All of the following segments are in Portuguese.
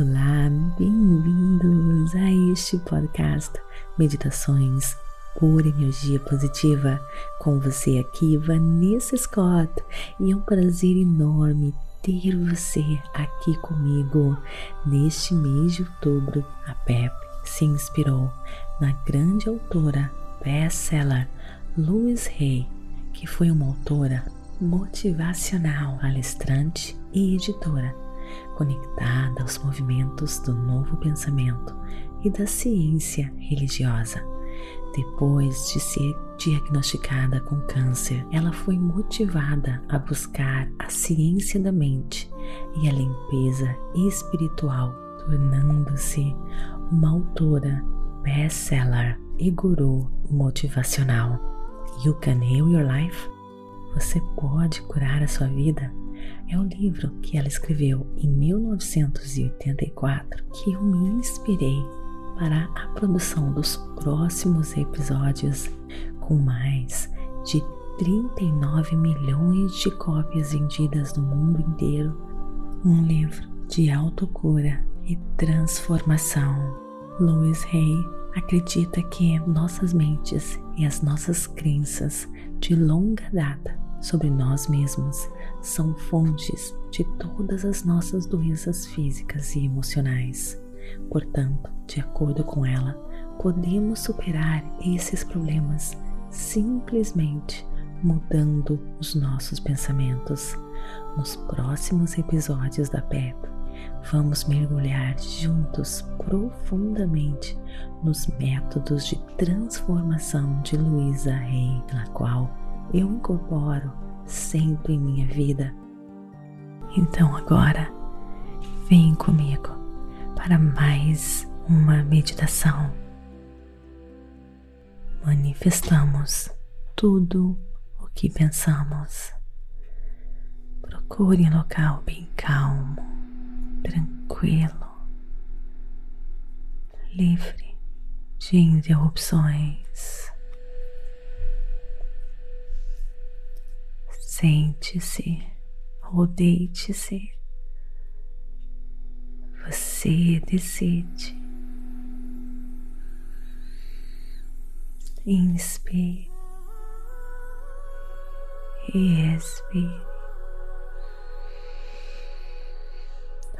Olá, bem-vindos a este podcast Meditações por Energia Positiva. Com você aqui, Vanessa Scott, e é um prazer enorme ter você aqui comigo. Neste mês de outubro, a PEP se inspirou na grande autora best-seller Louise Hay, que foi uma autora motivacional, palestrante e editora conectada aos movimentos do novo pensamento e da ciência religiosa. Depois de ser diagnosticada com câncer, ela foi motivada a buscar a ciência da mente e a limpeza espiritual, tornando-se uma autora best-seller e guru motivacional. You Can Heal Your Life? Você pode curar a sua vida? É o livro que ela escreveu em 1984 que eu me inspirei para a produção dos próximos episódios com mais de 39 milhões de cópias vendidas no mundo inteiro. Um livro de autocura e transformação. Louis Hay acredita que nossas mentes e as nossas crenças de longa data sobre nós mesmos são fontes de todas as nossas doenças físicas e emocionais. Portanto, de acordo com ela, podemos superar esses problemas simplesmente mudando os nossos pensamentos. Nos próximos episódios da PEP, vamos mergulhar juntos profundamente nos métodos de transformação de Luísa Rey, na qual eu incorporo sempre em minha vida. Então agora, vem comigo para mais uma meditação. Manifestamos tudo o que pensamos. Procure um local bem calmo, tranquilo, livre de interrupções. Sente-se ou deite-se. Você decide. Inspire e expire.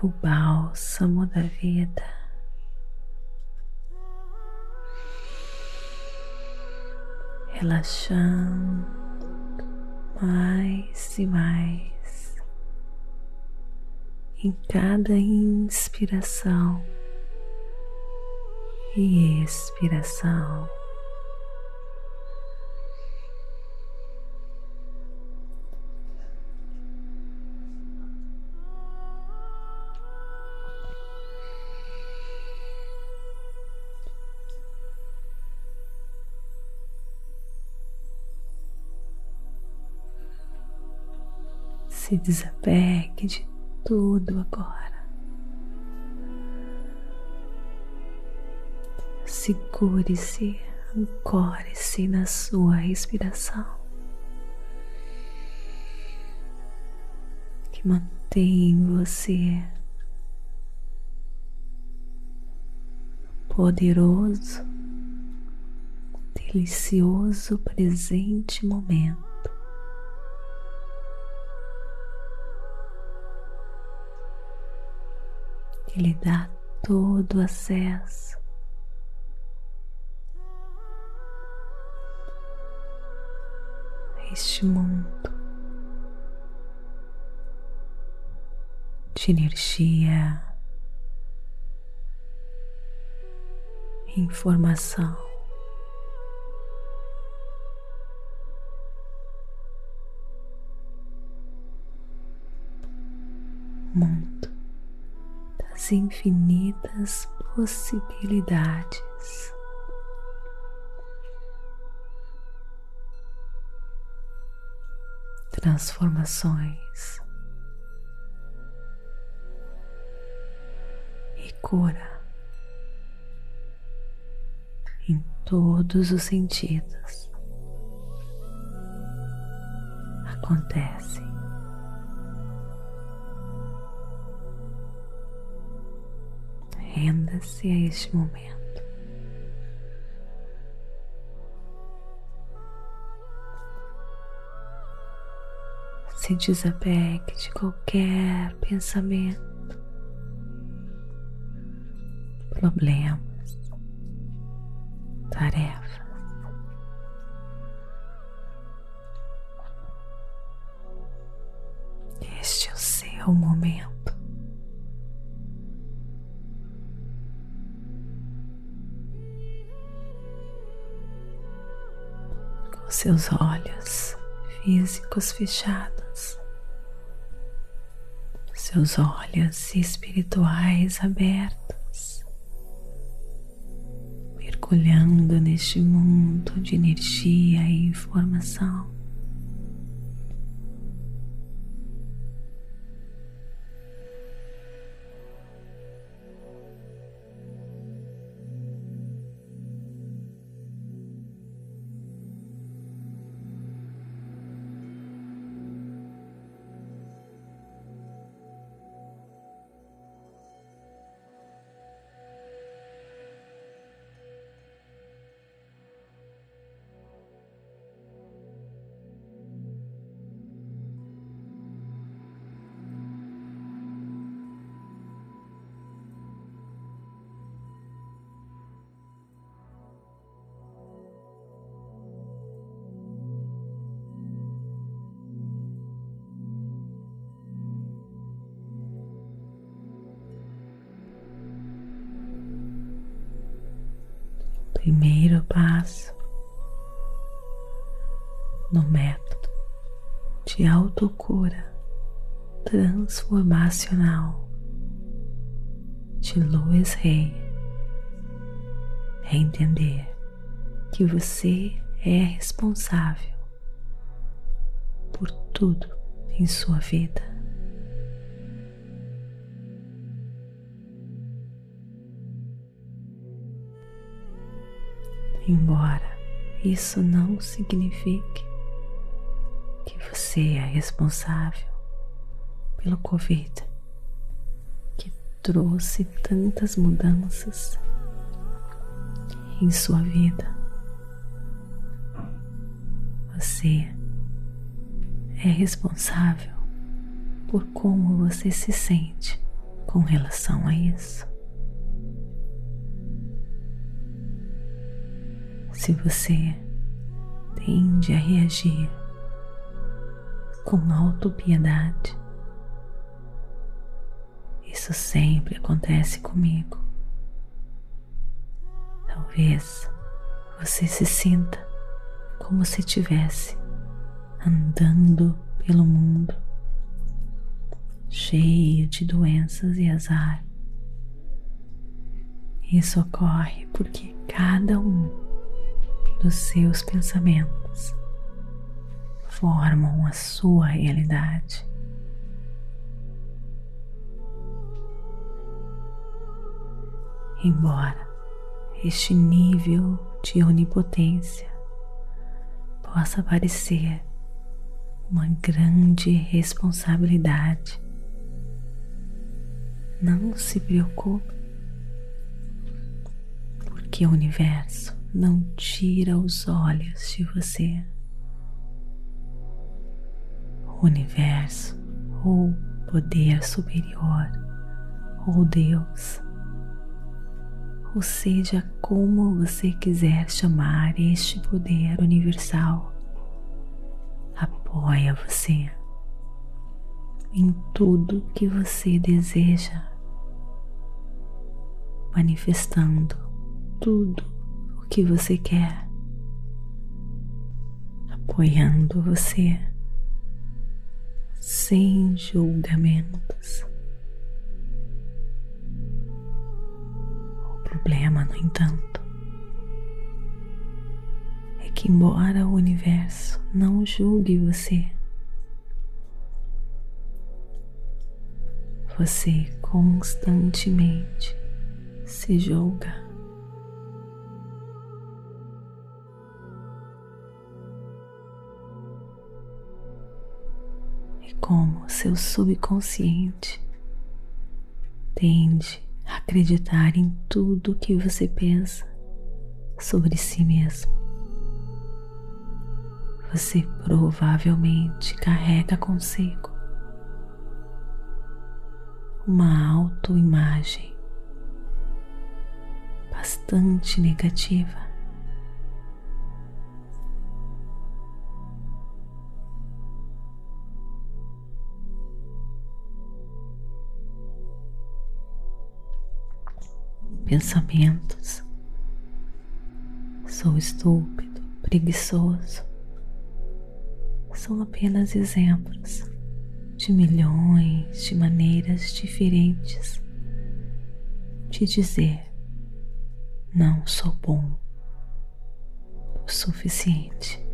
O bálsamo da vida. Relaxando mais e mais em cada inspiração e expiração. Se desapegue de tudo agora. Segure-se, ancore-se na sua respiração, que mantém você poderoso, delicioso presente momento. Que lhe dá todo acesso. a Este mundo de energia, informação. As infinitas possibilidades. Transformações e cura em todos os sentidos acontecem. Renda-se a este momento. Se desapegue de qualquer pensamento, problemas, tarefas. Este é o seu momento. Seus olhos físicos fechados, seus olhos espirituais abertos, mergulhando neste mundo de energia e informação. Primeiro passo no método de autocura transformacional de Louis Rey é entender que você é responsável por tudo em sua vida. Embora isso não signifique que você é responsável pelo Covid que trouxe tantas mudanças em sua vida. Você é responsável por como você se sente com relação a isso. Se você tende a reagir com autopiedade, isso sempre acontece comigo. Talvez você se sinta como se estivesse andando pelo mundo cheio de doenças e azar. Isso ocorre porque cada um dos seus pensamentos formam a sua realidade. Embora este nível de onipotência possa parecer uma grande responsabilidade, não se preocupe, porque o universo não tira os olhos de você. O universo, ou poder superior, ou Deus, ou seja, como você quiser chamar este poder universal, apoia você em tudo que você deseja, manifestando tudo que você quer, apoiando você sem julgamentos. O problema, no entanto, é que, embora o universo não julgue você, você constantemente se julga. Como seu subconsciente tende acreditar em tudo que você pensa sobre si mesmo. Você provavelmente carrega consigo uma autoimagem bastante negativa. Pensamentos. Sou estúpido, preguiçoso. São apenas exemplos de milhões de maneiras diferentes de dizer não sou bom o suficiente.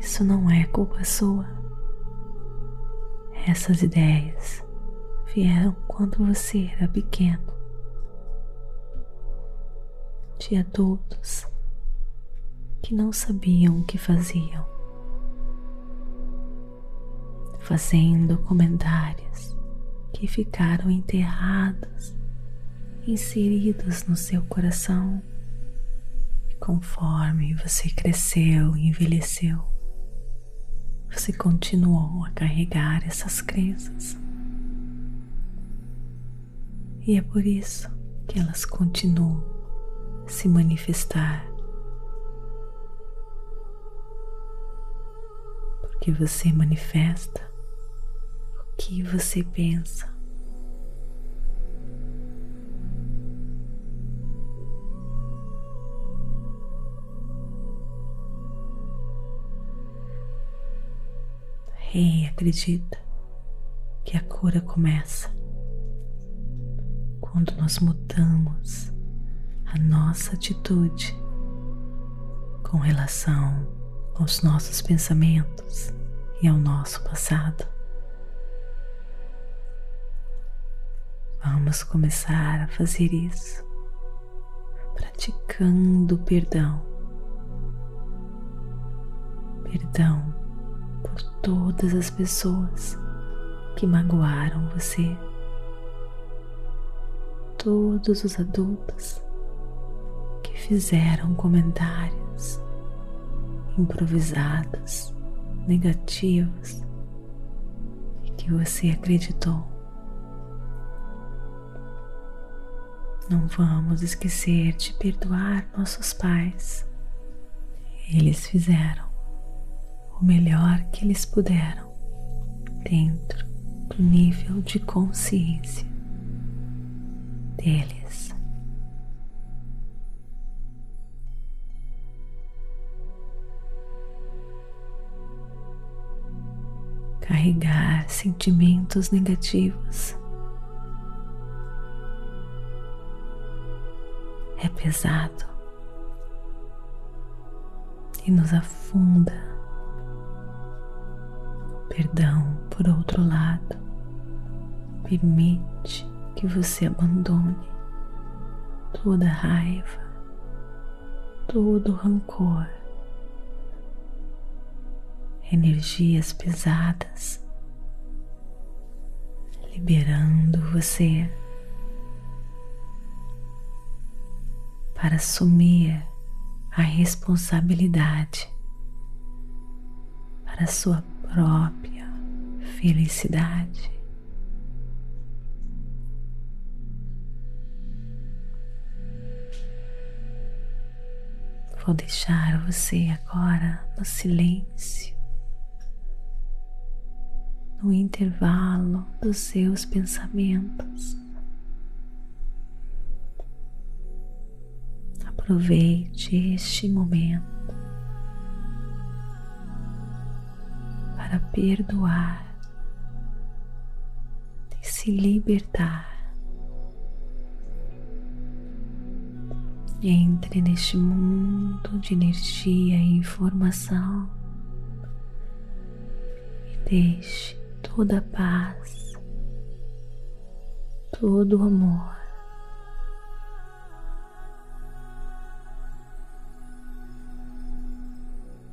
Isso não é culpa sua. Essas ideias vieram quando você era pequeno, de adultos que não sabiam o que faziam, fazendo comentários que ficaram enterrados, inseridos no seu coração. E conforme você cresceu e envelheceu, você continuou a carregar essas crenças. E é por isso que elas continuam se manifestar. Porque você manifesta o que você pensa. Rei acredita que a cura começa quando nós mudamos a nossa atitude com relação aos nossos pensamentos e ao nosso passado. Vamos começar a fazer isso praticando perdão. Perdão por todas as pessoas que magoaram você, todos os adultos que fizeram comentários improvisados, negativos e que você acreditou. Não vamos esquecer de perdoar nossos pais. Eles fizeram o melhor que eles puderam dentro do nível de consciência deles. Carregar sentimentos negativos. É pesado. E nos afunda. Perdão, por outro lado, permite que você abandone toda raiva, todo rancor, energias pesadas, liberando você para assumir a responsabilidade para a sua própria felicidade. Vou deixar você agora no silêncio, no intervalo dos seus pensamentos. Aproveite este momento para perdoar e se libertar. Entre neste mundo de energia e informação. E deixe toda a paz, todo o amor.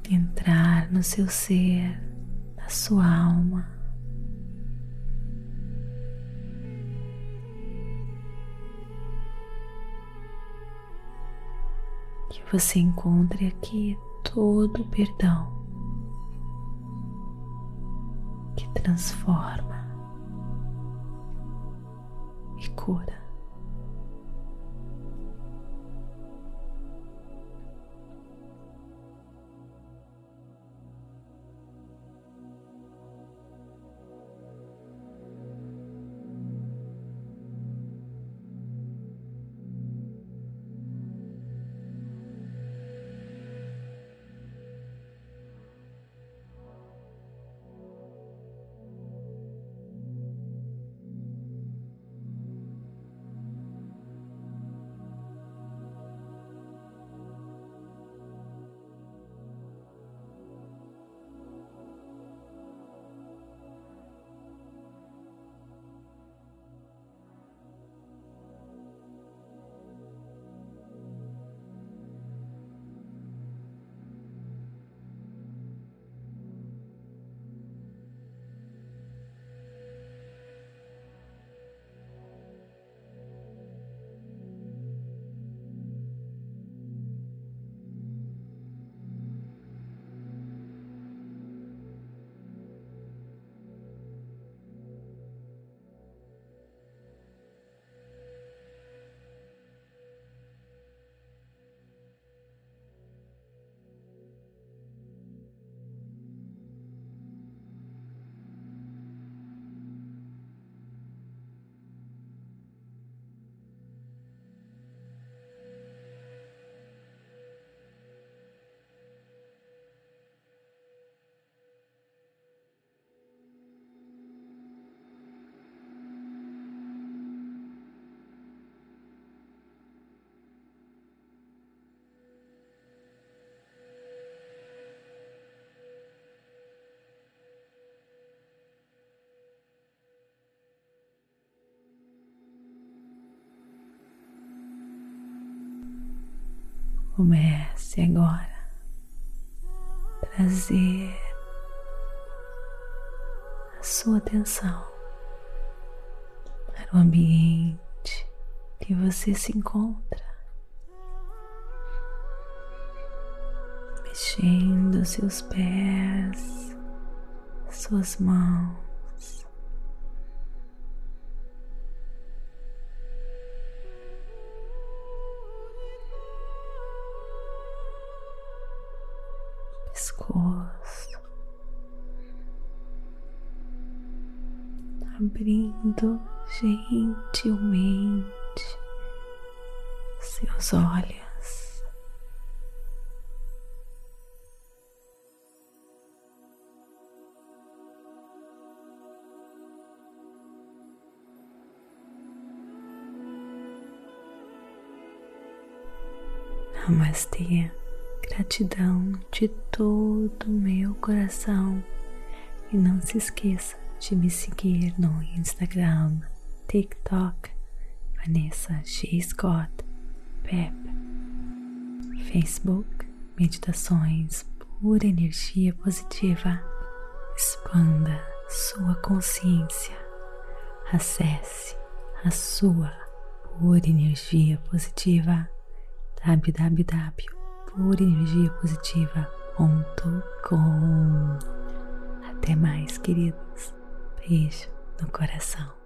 Entrar no seu ser sua alma você encontre aqui todo o perdão que transforma e cura. Comece agora trazer a sua atenção para o ambiente que você se encontra, mexendo seus pés, suas mãos pescoço, abrindo gentilmente seus olhos. Namastê gratidão de todo o meu coração. E não se esqueça de me seguir no Instagram, TikTok, Vanessa G. Scott, Pep, Facebook, Meditações Pura Energia Positiva. Expanda sua consciência. Acesse a sua pura energia positiva www purenergiapositiva.com. Até mais, queridos. Beijo no coração.